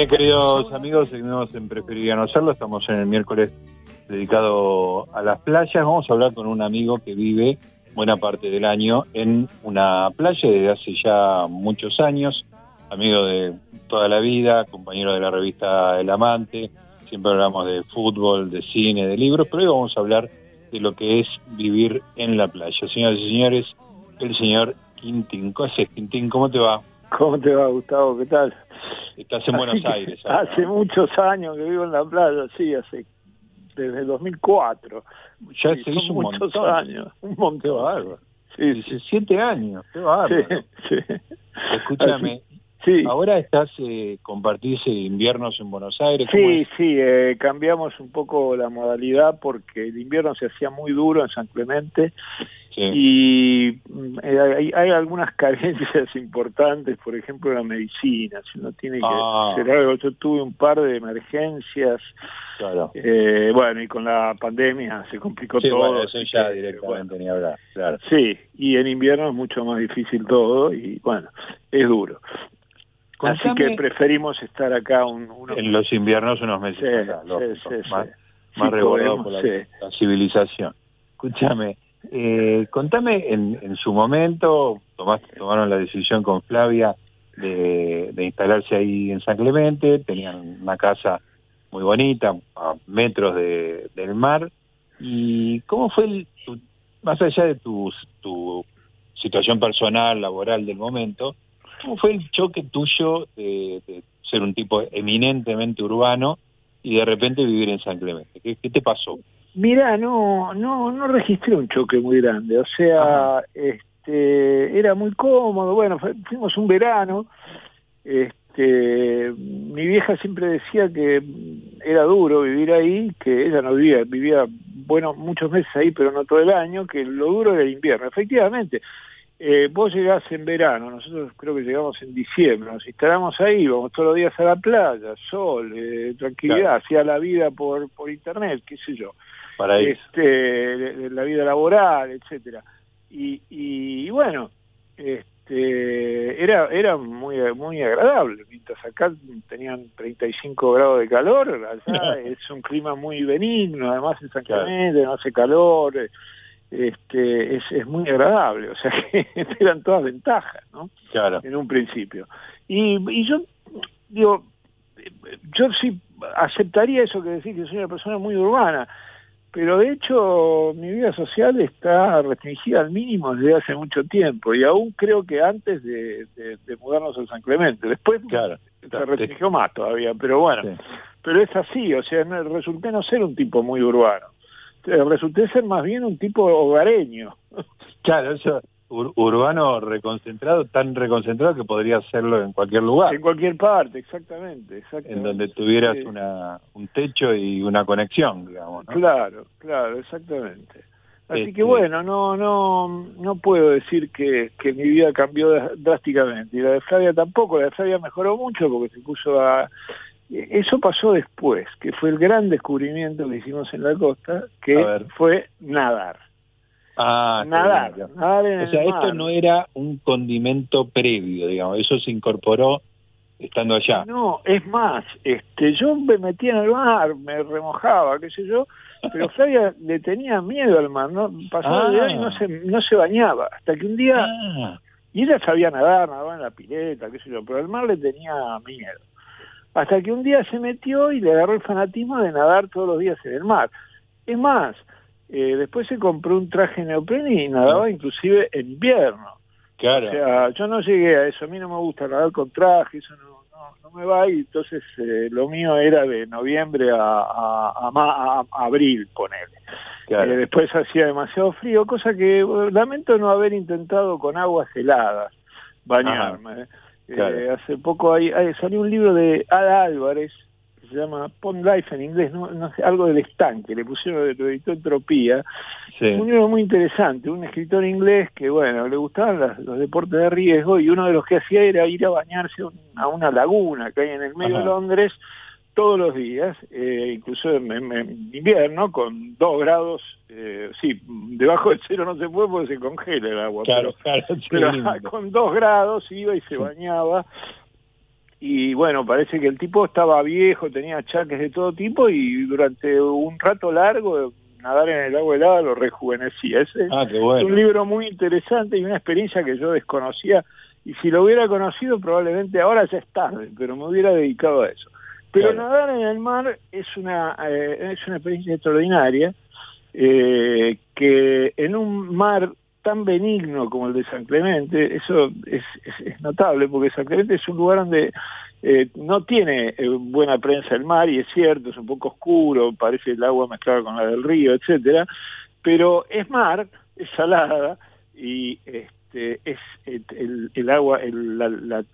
bien, queridos amigos, seguimos en Preferiría no hacerlo. Estamos en el miércoles dedicado a las playas. Vamos a hablar con un amigo que vive buena parte del año en una playa desde hace ya muchos años, amigo de toda la vida, compañero de la revista El Amante. Siempre hablamos de fútbol, de cine, de libros, pero hoy vamos a hablar de lo que es vivir en la playa. Señoras y señores, el señor Quintín. ¿Cómo haces, Quintín? ¿Cómo te va? ¿Cómo te va, Gustavo? ¿Qué tal? Estás en Buenos Aires. Hace muchos años que vivo en la playa, sí, hace desde el 2004. Ya Sí, se son hizo un muchos montón. años, un montón. Qué bárbaro. Sí, sí, 17 años, qué bárbaro. sí. Escúchame, Sí, ahora estás, eh, compartís inviernos en Buenos Aires. ¿cómo sí, sí, eh, cambiamos un poco la modalidad porque el invierno se hacía muy duro en San Clemente Sí. y mm, eh, hay, hay algunas carencias importantes, por ejemplo la medicina, si uno tiene que Ah. hacer algo, yo tuve un par de emergencias, claro. eh, bueno, y con la pandemia se complicó Sí, todo. bueno, eso ya que, directamente bueno, ni hablar, claro. sí, y en invierno es mucho más difícil todo y bueno, es duro. Así que preferimos estar acá un, unos En los inviernos unos meses Sí, acá, sí, lógico, sí, más, sí. más por la, sí. la civilización. Escúchame, eh, contame en, en su momento, tomaste, tomaron la decisión con Flavia de, instalarse ahí en San Clemente, tenían una casa muy bonita, a metros de- del mar, y ¿cómo fue, el, tu- más allá de tu, tu situación personal, laboral del momento, ¿cómo fue el choque tuyo de ser un tipo eminentemente urbano y de repente vivir en San Clemente? ¿Qué, qué te pasó? Mira, no, no, no registré un choque muy grande. O sea, Ajá. este, era muy cómodo. Bueno, fuimos un verano. Este, mi vieja siempre decía que era duro vivir ahí, que ella no vivía, vivía, bueno, muchos meses ahí, pero no todo el año, que lo duro era el invierno. Efectivamente, eh, vos llegás en verano, nosotros creo que llegamos en diciembre, nos instalamos ahí, íbamos todos los días a la playa, sol, eh, tranquilidad, Claro. hacía la vida por, por internet, qué sé yo Para este, la vida laboral, etcétera. Y, y, bueno, este, era era muy muy agradable. Mientras acá tenían 35 grados de calor, allá es un clima muy benigno, además en San Claro. Clemente no hace calor, eh, este, es, es muy agradable, o sea que eran todas ventajas, ¿no? Claro. en un principio. Y, y yo digo, yo sí aceptaría eso que decís que soy una persona muy urbana, pero de hecho mi vida social está restringida al mínimo desde hace mucho tiempo y aún creo que antes de, de- de mudarnos a San Clemente. Después Claro. se restringió más todavía, pero bueno, Sí. pero es así, o sea, resulté no ser un tipo muy urbano. Eh, Resulté ser más bien un tipo hogareño. Claro, eso, ur- urbano reconcentrado, tan reconcentrado que podría hacerlo en cualquier lugar, En cualquier parte, exactamente, exactamente. en donde tuvieras Sí. una, un techo y una conexión, digamos. ¿no? Claro, claro, exactamente. Así Este- que bueno, no no no puedo decir que, que mi vida cambió dr- drásticamente. Y la de Flavia tampoco, la de Flavia mejoró mucho porque se puso a... Eso pasó después, que fue el gran descubrimiento que hicimos en la costa, que fue nadar. Ah, nadar, claro. nadar en O sea, el esto mar. no era un condimento previo, digamos, eso se incorporó estando allá. No, es más, este, yo me metía en el mar, me remojaba, qué sé yo, pero Flavia le tenía miedo al mar, no pasaba el Ah. verano y no se, no se bañaba, hasta que un día, Ah, y ella sabía nadar, nadaba en la pileta, qué sé yo, pero al mar le tenía miedo. Hasta que un día se metió y le agarró el fanatismo de nadar todos los días en el mar. Es más, eh, después se compró un traje neopreno y nadaba inclusive en invierno. claro. O sea, yo no llegué a eso, a mí no me gusta nadar con traje, eso no, no, no me va, y entonces eh, lo mío era de noviembre a, a, a ma- a- a abril, ponele. claro. Eh, después hacía demasiado frío, cosa que lamento no haber intentado con aguas heladas bañarme. Eh, claro. hace poco hay, hay- salió un libro de Ada Álvarez, que se llama Pond Life en inglés, no, no sé, algo del estanque, le pusieron, lo editó Entropía, sí. un libro muy interesante, un escritor inglés que, bueno, le gustaban las- los deportes de riesgo y uno de los que hacía era ir a bañarse a un- a una laguna que hay en el medio Ajá. de Londres todos los días, eh, incluso en, invierno, con dos grados, eh, sí, debajo del cero no se puede porque se congela el agua, Claro, pero, claro, sí, pero con dos grados iba y se bañaba. Y bueno, parece que el tipo estaba viejo, tenía achaques de todo tipo y durante un rato largo nadar en el agua helada lo rejuvenecía. Ah, es un libro muy interesante y una experiencia que yo desconocía. Y si lo hubiera conocido probablemente ahora ya es tarde, pero me hubiera dedicado a eso. Pero nadar en el mar es una, eh, es una experiencia extraordinaria eh, que en un mar tan benigno como el de San Clemente, eso es, es, notable, porque San Clemente es un lugar donde eh, no tiene eh, buena prensa el mar, y es cierto, es un poco oscuro, parece el agua mezclada con la del río, etcétera, pero es mar, es salada, y este, es el, el agua, el,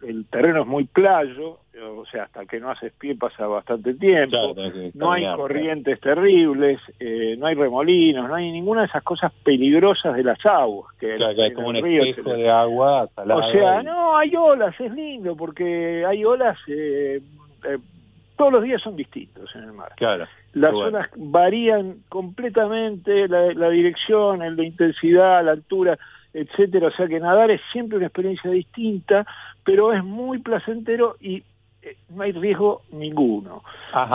el terreno es muy playo, o sea, hasta que no haces pie pasa bastante tiempo, no hay corrientes terribles, eh, no hay remolinos, no hay ninguna de esas cosas peligrosas de las aguas. Que, como un espejo de agua O sea, no, hay olas, es lindo, porque hay olas, eh, eh, todos los días son distintos en el mar. Claro. Las olas varían completamente, la, la dirección, la intensidad, la altura etcétera, o sea que nadar es siempre una experiencia distinta, pero es muy placentero y eh, no hay riesgo ninguno.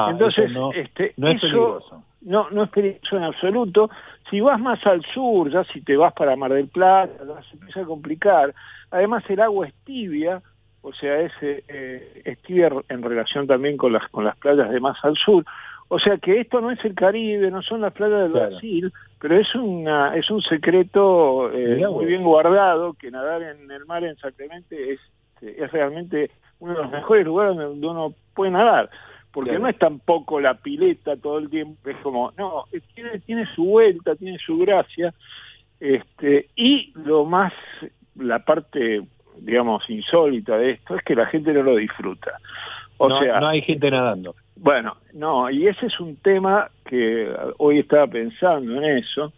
Entonces, no, este, no es peligroso. No, no es peligroso en absoluto. Si vas más al sur, ya si te vas para Mar del Plata, se empieza a complicar. Además, el agua es tibia, o sea, es, eh, es tibia en relación también con las, con las playas de más al sur. O sea que esto no es el Caribe, no son las playas del Brasil, pero es una es un secreto eh, muy bien guardado que nadar en el mar en San Clemente es, es realmente uno de los mejores lugares donde uno puede nadar, porque no es tampoco la pileta todo el tiempo, es como, no, tiene, tiene su vuelta, tiene su gracia, este, y lo más, la parte, digamos, insólita de esto es que la gente no lo disfruta. O no, sea, no hay gente nadando. Bueno, no, y ese es un tema que hoy estaba pensando en eso.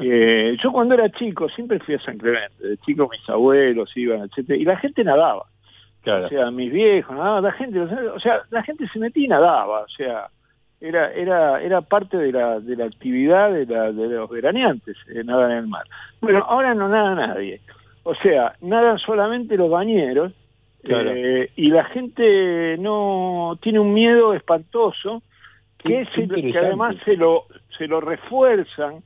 Eh, yo cuando era chico siempre fui a San Clemente, de chico mis abuelos iban, etcétera, y la gente nadaba. O sea, mis viejos, nada, la gente, o sea, la gente se metía y nadaba, o sea, era era era parte de la de la actividad de, la, de los veraneantes, eh, nadar en el mar. Bueno, ahora no nada nadie. O sea, nadan solamente los bañeros eh, y la gente no tiene un miedo espantoso que es que además se lo se lo refuerzan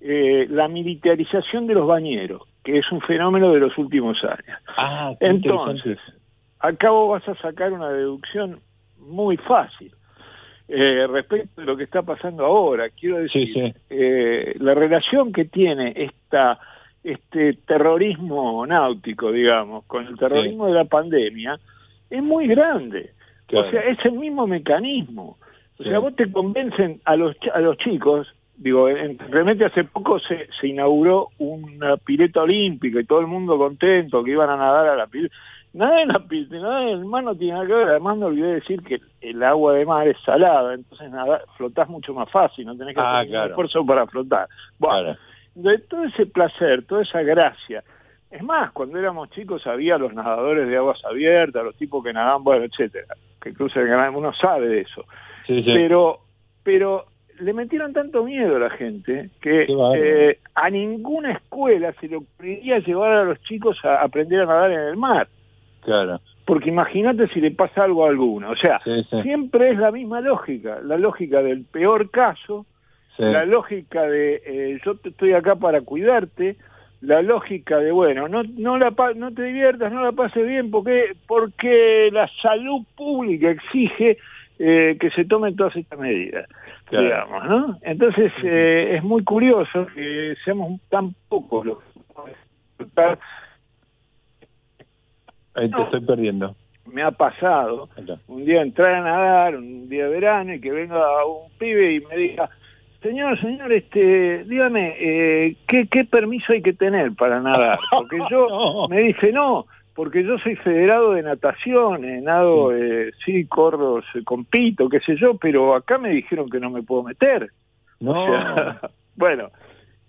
eh, la militarización de los bañeros, que es un fenómeno de los últimos años. Ah, Entonces, acá vos vas a sacar una deducción muy fácil eh, respecto de lo que está pasando ahora. Quiero decir, Eh, la relación que tiene esta este terrorismo náutico, digamos, con el terrorismo de la pandemia, es muy grande. O sea, es el mismo mecanismo. O sea, vos te convencen a los a los chicos, digo, realmente hace poco se, se inauguró una pileta olímpica y todo el mundo contento que iban a nadar a la pileta Nada en la nada en el mar no tiene nada que ver. Además, no olvidé decir que el agua de mar es salada, entonces nada, flotás mucho más fácil, no tenés que ah, hacer esfuerzo para flotar. Bueno, de todo ese placer, toda esa gracia. Es más, cuando éramos chicos había los nadadores de aguas abiertas, los tipos que nadaban, bueno, etcétera, que cruzan el canal, uno sabe de eso. Pero, pero le metieron tanto miedo a la gente que eh, a ninguna escuela se le ocurriría llevar a los chicos a aprender a nadar en el mar. Claro. Porque imagínate si le pasa algo a alguno. O sea, siempre es la misma lógica, la lógica del peor caso, la lógica de eh, yo te estoy acá para cuidarte, la lógica de bueno, no no la no te diviertas, no la pases bien porque porque la salud pública exige eh, que se tomen todas estas medidas, digamos, ¿no? Entonces eh, es muy curioso que seamos tan pocos los que Ahí te estoy perdiendo. Me ha pasado. Un día entrar a nadar, un día de verano, y que venga un pibe y me diga, señor, señor, este, dígame, eh, ¿qué, ¿qué permiso hay que tener para nadar? Porque yo, me dice, no, porque yo soy federado de natación, eh, nado, eh, sí, corro, compito, qué sé yo, pero acá me dijeron que no me puedo meter. No. bueno,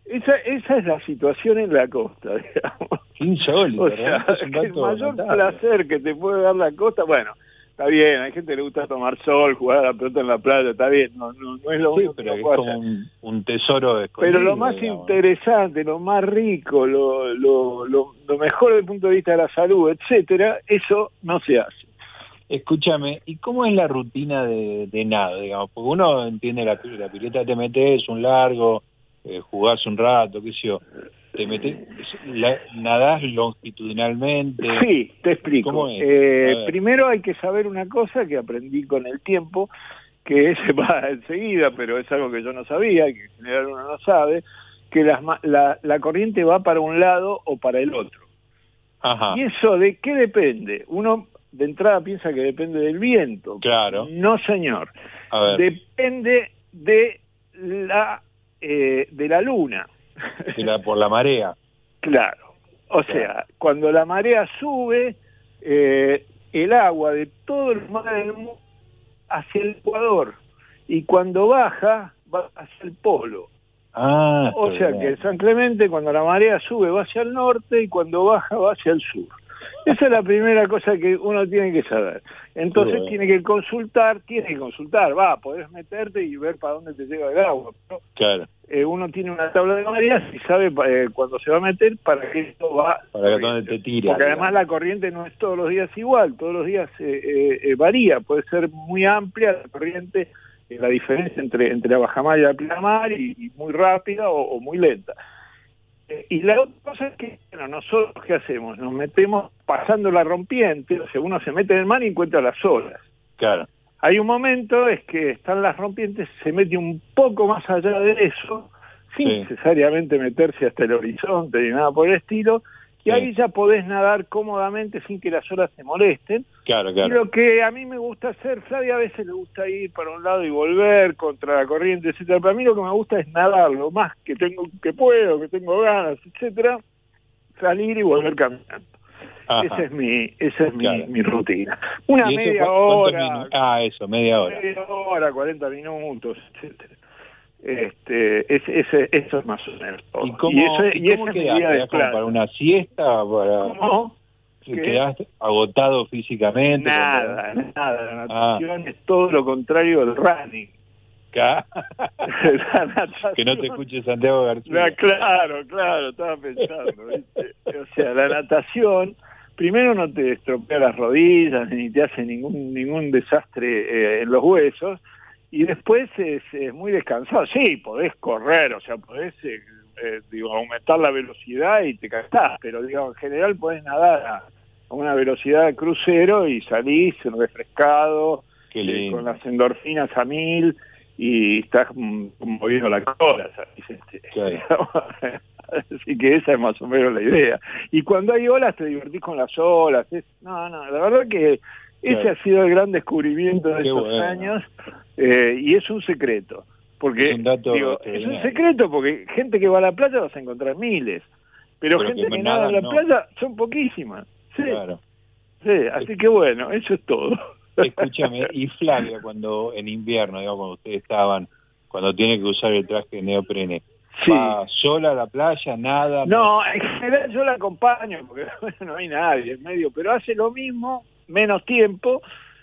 esa, esa es la situación en la costa, digamos. Insólito, o sea, el mayor placer que te puede dar la costa, bueno, está bien, hay gente que le gusta tomar sol, jugar a la pelota en la playa, está bien, no, no, no es lo único pero es como un, tesoro Pero lo más interesante, lo más rico, lo, lo, lo, lo mejor desde el punto de vista de la salud, etcétera, eso no se hace. Escúchame, ¿y cómo es la rutina de, de nado, digamos? Porque uno entiende la, la pileta, te metes un largo, eh, jugás un rato, qué sé yo. Te metes, la, nadás longitudinalmente. Sí, te explico. Eh, primero hay que saber una cosa que aprendí con el tiempo, que se va enseguida, pero es algo que yo no sabía, que en general uno no sabe, que las, la, la corriente va para un lado o para el otro. Ajá. ¿Y eso de qué depende? Uno de entrada piensa que depende del viento. Claro. No, señor. Depende de la eh, de la luna. La, por la marea. Claro. O sea, cuando la marea sube, eh, el agua de todo el mar del mundo hacia el Ecuador y cuando baja va hacia el polo. Ah, o sea que San Clemente cuando la marea sube va hacia el norte y cuando baja va hacia el sur. Esa es la primera cosa que uno tiene que saber. Entonces tiene que consultar, tiene que consultar, va, podés meterte y ver para dónde te llega el agua. claro. Eh, uno tiene una tabla de mareas y sabe eh, cuando se va a meter para qué esto va. Para dónde te tira. Porque además la corriente no es todos los días igual, todos los días eh, varía, puede ser muy amplia la corriente, la diferencia entre, entre la bajamar y la pleamar y, y muy rápida o muy lenta. Eh, y la otra cosa es que, bueno, nosotros qué hacemos? Nos metemos pasando la rompiente, o sea, uno se mete en el mar y encuentra las olas. Claro. Hay un momento es que están las rompientes, se mete un poco más allá de eso, sin necesariamente meterse hasta el horizonte ni nada por el estilo, y ahí ya podés nadar cómodamente sin que las olas te molesten. Claro, claro. Y lo que a mí me gusta hacer, Flavia a veces le gusta ir para un lado y volver contra la corriente, etcétera. Para mí lo que me gusta es nadar lo más que tengo, que puedo, que tengo ganas, etcétera, salir y volver caminando. Esa es mi, esa es mi, mi, rutina. Una media hora. Ah, eso, media hora. Media hora, 40 minutos, etcétera. Este, ese, eso es más o menos ¿Y cómo, y cómo para una siesta? Para... ¿Cómo? ¿Quedaste agotado físicamente? Nada, nada. La ah. natación es todo lo contrario del running. que no te escuche Santiago García. claro, claro, estaba pensando. o sea, la natación primero no te estropea las rodillas ni te hace ningún ningún desastre eh, en los huesos y después es, muy descansado. Sí, podés correr, o sea, podés eh, eh, digo, aumentar la velocidad y te castás, pero digo, en general podés nadar a, una velocidad de crucero y salís refrescado, eh, con las endorfinas a mil y estás moviendo la cola, Así que esa es más o menos la idea. Y cuando hay olas te divertís con las olas. Es, no, no, la verdad que ese ha sido el gran descubrimiento de estos años eh, y es un secreto. Porque, es un, digo, es un secreto porque gente que va a la playa vas a encontrar miles, pero, gente que, nada en la playa son poquísimas. Sí. Claro. Sí, así que bueno, eso es todo. Escúchame, y Flavia, cuando en invierno, digamos, cuando ustedes estaban, cuando tiene que usar el traje de neoprene, Sí. ¿Va sola a la playa, nada? No, en general yo la acompaño, porque no hay nadie en medio, pero hace lo mismo menos tiempo,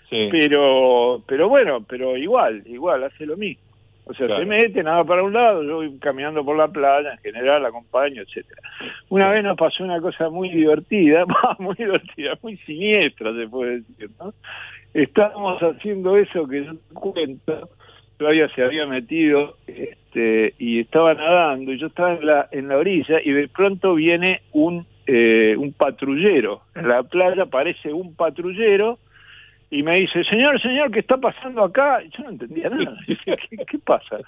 pero pero bueno, pero igual, igual, hace lo mismo. O sea, se mete, nada para un lado, yo voy caminando por la playa, en general acompaño, etcétera. Una vez nos pasó una cosa muy divertida, muy divertida, muy siniestra se puede decir, ¿no? Estábamos haciendo eso que yo te cuento, todavía se había metido este, y estaba nadando, y yo estaba en la, en la orilla, y de pronto viene un eh, un patrullero. En la playa aparece un patrullero y me dice, señor, señor, ¿qué está pasando acá? yo no entendía nada. ¿Qué, pasa?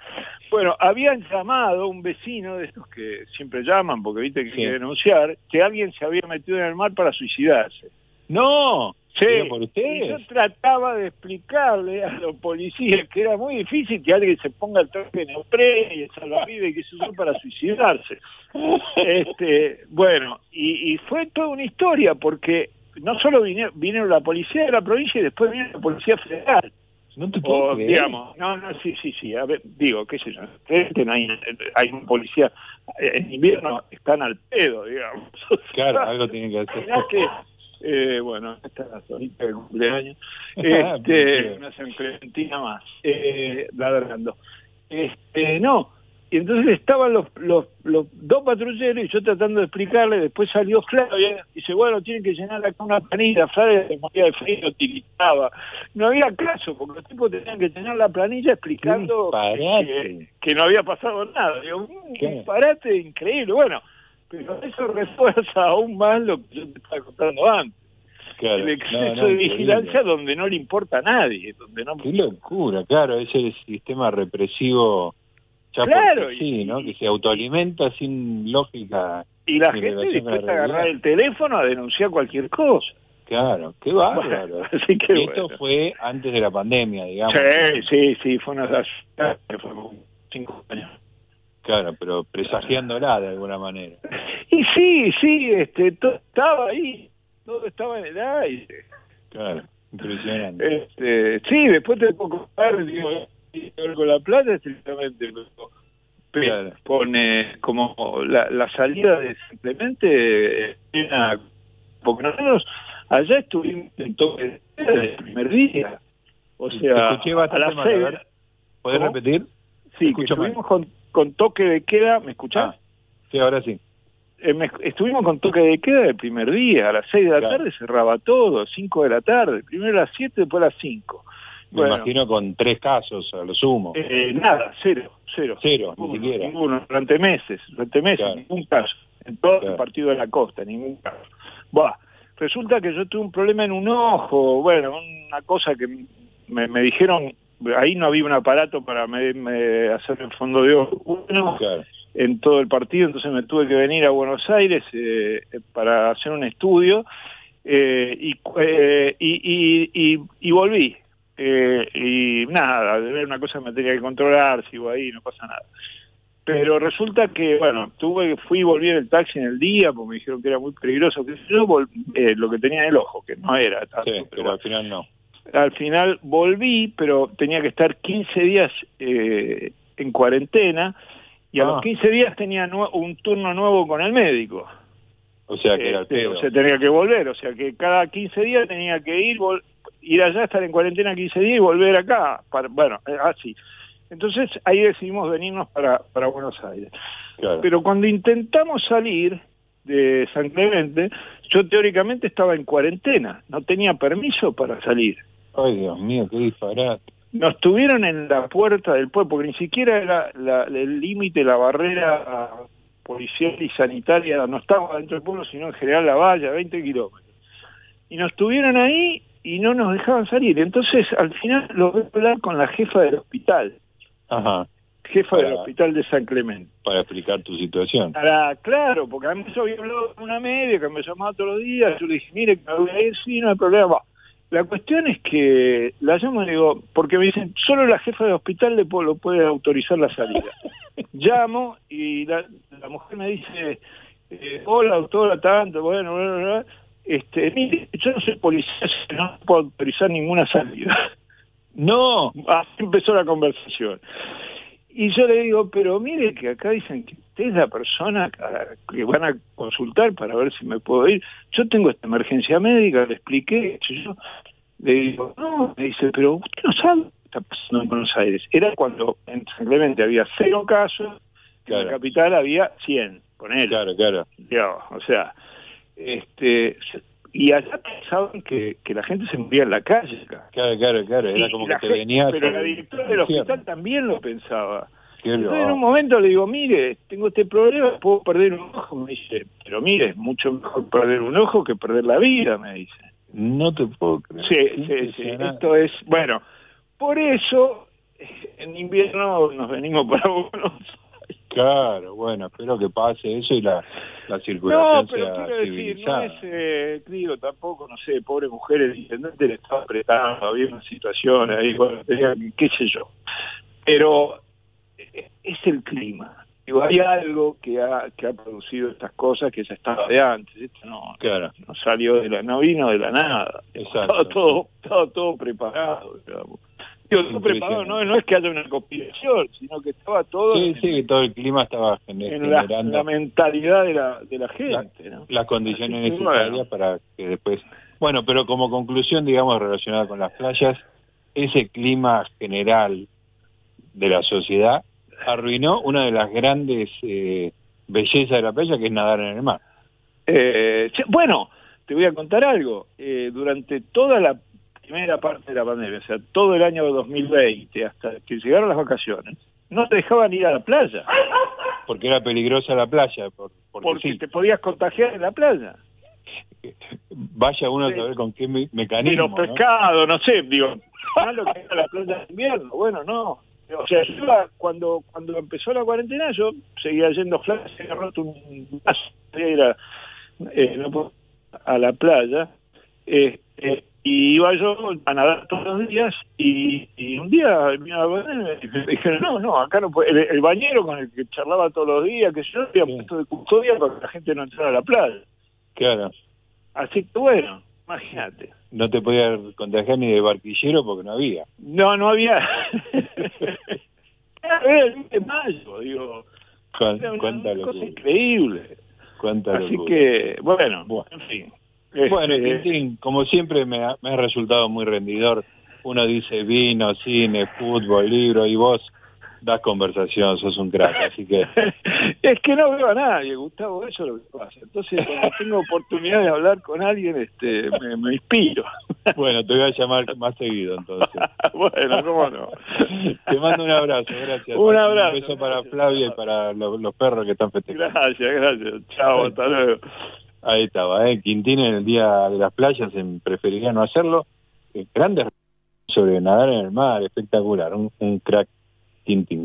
Bueno, habían llamado un vecino de estos que siempre llaman porque viste que quiere denunciar, que alguien se había metido en el mar para suicidarse. No, Sí, por y yo trataba de explicarle a los policías que era muy difícil que alguien se ponga el traje de neopreno y el salvavidas que se usó para suicidarse. este, bueno, y, fue toda una historia porque no solo vinieron, la policía de la provincia y después vino la policía federal. No te puedo digamos, no, no, sí, sí, sí, a ver, digo, qué sé yo, no hay, hay un policía, en invierno están al pedo, digamos. Claro, algo tiene que hacer. Eh, bueno, esta es la solita de cumpleaños. Este, una Clementina más, eh, ladrando. Este, no, y entonces estaban los, los, los dos patrulleros y yo tratando de explicarle, después salió Flavia y dice, bueno, tienen que llenar acá una planilla, Flavia de moría de frío utilizaba. No había caso, porque los tipos tenían que llenar la planilla explicando que, que, no había pasado nada. Digo, un disparate increíble. Bueno, pero eso refuerza aún más lo que yo te estaba contando antes. el exceso de vigilancia donde no le importa a nadie. Donde no... Qué locura, claro, ese sistema represivo claro, sí, ¿no? Que se autoalimenta sin lógica. Y la gente dispuesta a agarrar el teléfono a denunciar cualquier cosa. Claro, qué bárbaro. así que esto fue antes de la pandemia, digamos. Sí, sí, sí, fue una fue cinco años. Claro, pero presagiándola de alguna manera. Y sí, sí, este, todo estaba ahí, todo estaba en el aire. Claro, impresionante. Este, sí, después te puedo contar, digo, con la plata estrictamente, pero pone como la, la salida de simplemente era, porque nosotros allá estuvimos en toque el primer día, o sea, a las seis. ¿Puedes repetir? Sí, estuvimos con, con, toque de queda, ¿me escuchás? Ah, sí, ahora sí. Eh, estuvimos con toque de queda el primer día, a las 6 de la tarde cerraba todo, 5 de la tarde, primero a las 7, después a las 5. Me imagino con tres casos a lo sumo. Eh, nada, cero, cero. Cero, ni siquiera. Ninguno, durante meses, durante meses, ningún caso. En todo el partido de la costa, ningún caso. Buah, resulta que yo tuve un problema en un ojo, bueno, una cosa que me, me dijeron, ahí no había un aparato para me, hacer el fondo de ojo en todo el partido, entonces me tuve que venir a Buenos Aires eh, para hacer un estudio eh, y, eh, y, y, y volví eh, y nada, de ver una cosa me tenía que controlar, sigo ahí, no pasa nada. Pero resulta que, bueno, tuve, fui y volví en el taxi en el día, porque me dijeron que era muy peligroso, que yo eh, lo que tenía en el ojo, que no era tanto. pero, al final no. Al final volví, pero tenía que estar 15 días eh, en cuarentena, y a los 15 ah. días tenía un turno nuevo con el médico. O sea que era el este, O sea, tenía que volver, o sea que cada 15 días tenía que ir, ir allá, estar en cuarentena 15 días y volver acá. Para, bueno, eh, así. Entonces ahí decidimos venirnos para, para Buenos Aires. Pero cuando intentamos salir de San Clemente, yo teóricamente estaba en cuarentena, no tenía permiso para salir. Ay, Dios mío, qué disparate. Nos tuvieron en la puerta del pueblo, porque ni siquiera era la, el límite, la barrera policial y sanitaria, no estaba dentro del pueblo, sino en general la valla, 20 kilómetros. Y nos tuvieron ahí y no nos dejaban salir. Entonces, al final lo voy a hablar con la jefa del hospital. Ajá. Jefa del hospital de San Clemente. Para explicar tu situación. Para, claro, porque a mí yo había hablado con una media que me llamaba todos los días. Yo le dije, mire, que me voy a ir, sí, no hay problema. La cuestión es que la llamo y digo, porque me dicen, solo la jefa del hospital le lo puede autorizar la salida. Llamo y la, la mujer me dice, eh, hola doctora, tanto, bueno, bueno, bueno este, mire, yo no soy policía, no puedo autorizar ninguna salida. No, así empezó la conversación. Y yo le digo, pero mire que acá dicen que usted es la persona que van a consultar para ver si me puedo ir. Yo tengo esta emergencia médica, le expliqué. Yo le digo, no, me dice, pero usted no sabe qué está pasando en Buenos Aires. Era cuando simplemente había cero casos, en la capital había 100, con él. Claro, claro. o sea, este y allá pensaban que, que la gente se moría en la calle. Claro, claro, claro, era como que te venía... Pero la directora del hospital también lo pensaba. Entonces en un momento le digo, mire, tengo este problema, puedo perder un ojo. Me dice, pero mire, es mucho mejor perder un ojo que perder la vida, me dice. No te puedo creer. Sí, sí, sí. Esto es, bueno, por eso en invierno nos venimos para Buenos Claro, bueno, espero que pase eso y la, la circulación no, pero quiero decir, no es, eh, digo, tampoco, no sé, pobre mujer, el intendente le estaba apretando, había una situación ahí, bueno, qué sé yo. Pero es el clima. Digo, hay algo que ha, que ha producido estas cosas que ya estaba de antes. Esto no, claro. no salió de la, no vino de la nada. Exacto. Estaba todo, estaba todo preparado, digamos. Digo, preparado, no, no es que haya una conspiración, sino que estaba todo... Sí, sí, todo el clima estaba generando... En la, mentalidad de la, de la gente, ¿no? Las condiciones necesarias para que después... Bueno, pero como conclusión, digamos, relacionada con las playas, ese clima general de la sociedad arruinó una de las grandes eh, bellezas de la playa, que es nadar en el mar. Eh, bueno, te voy a contar algo. Eh, durante toda la primera parte de la pandemia, o sea, todo el año 2020, hasta que llegaron las vacaciones, no te dejaban ir a la playa. Porque era peligrosa la playa. Por, porque, te podías contagiar en la playa. Vaya uno a saber con qué mecanismo. Pero pescado, no, sé, digo, lo que era la playa de invierno. Bueno, no. O sea, yo cuando cuando empezó la cuarentena, yo seguía yendo clases, he roto un vaso, ir eh, no a la playa. Eh, eh, y iba yo a nadar todos los días y, un día me dijeron, no, no, acá no puede, el, bañero con el que charlaba todos los días, que yo había puesto de custodia para que la gente no entrara a la playa. Claro. Así que bueno, imagínate. No te podía contagiar ni de barquillero porque no había. No, no había. Era el de mayo, digo. Cuánta una cosa increíble. Cuánta Así que, bueno, en fin. Bueno, este, como siempre me ha, me ha resultado muy rendidor. Uno dice vino, cine, fútbol, libro y vos das conversación, sos un crack, así que... es que no veo a nadie, Gustavo, eso es lo que pasa. Entonces, cuando tengo oportunidad de hablar con alguien, este me, inspiro. bueno, te voy a llamar más seguido, entonces. bueno, cómo no. te mando un abrazo, gracias. Un abrazo. Un beso para Flavia y para los, perros que están festejando. Gracias, gracias. Chao, hasta luego. Ahí estaba, ¿eh? Quintín en el día de las playas preferiría no hacerlo. Eh, grandes sobre nadar en el mar, espectacular, un, un crack Tintín.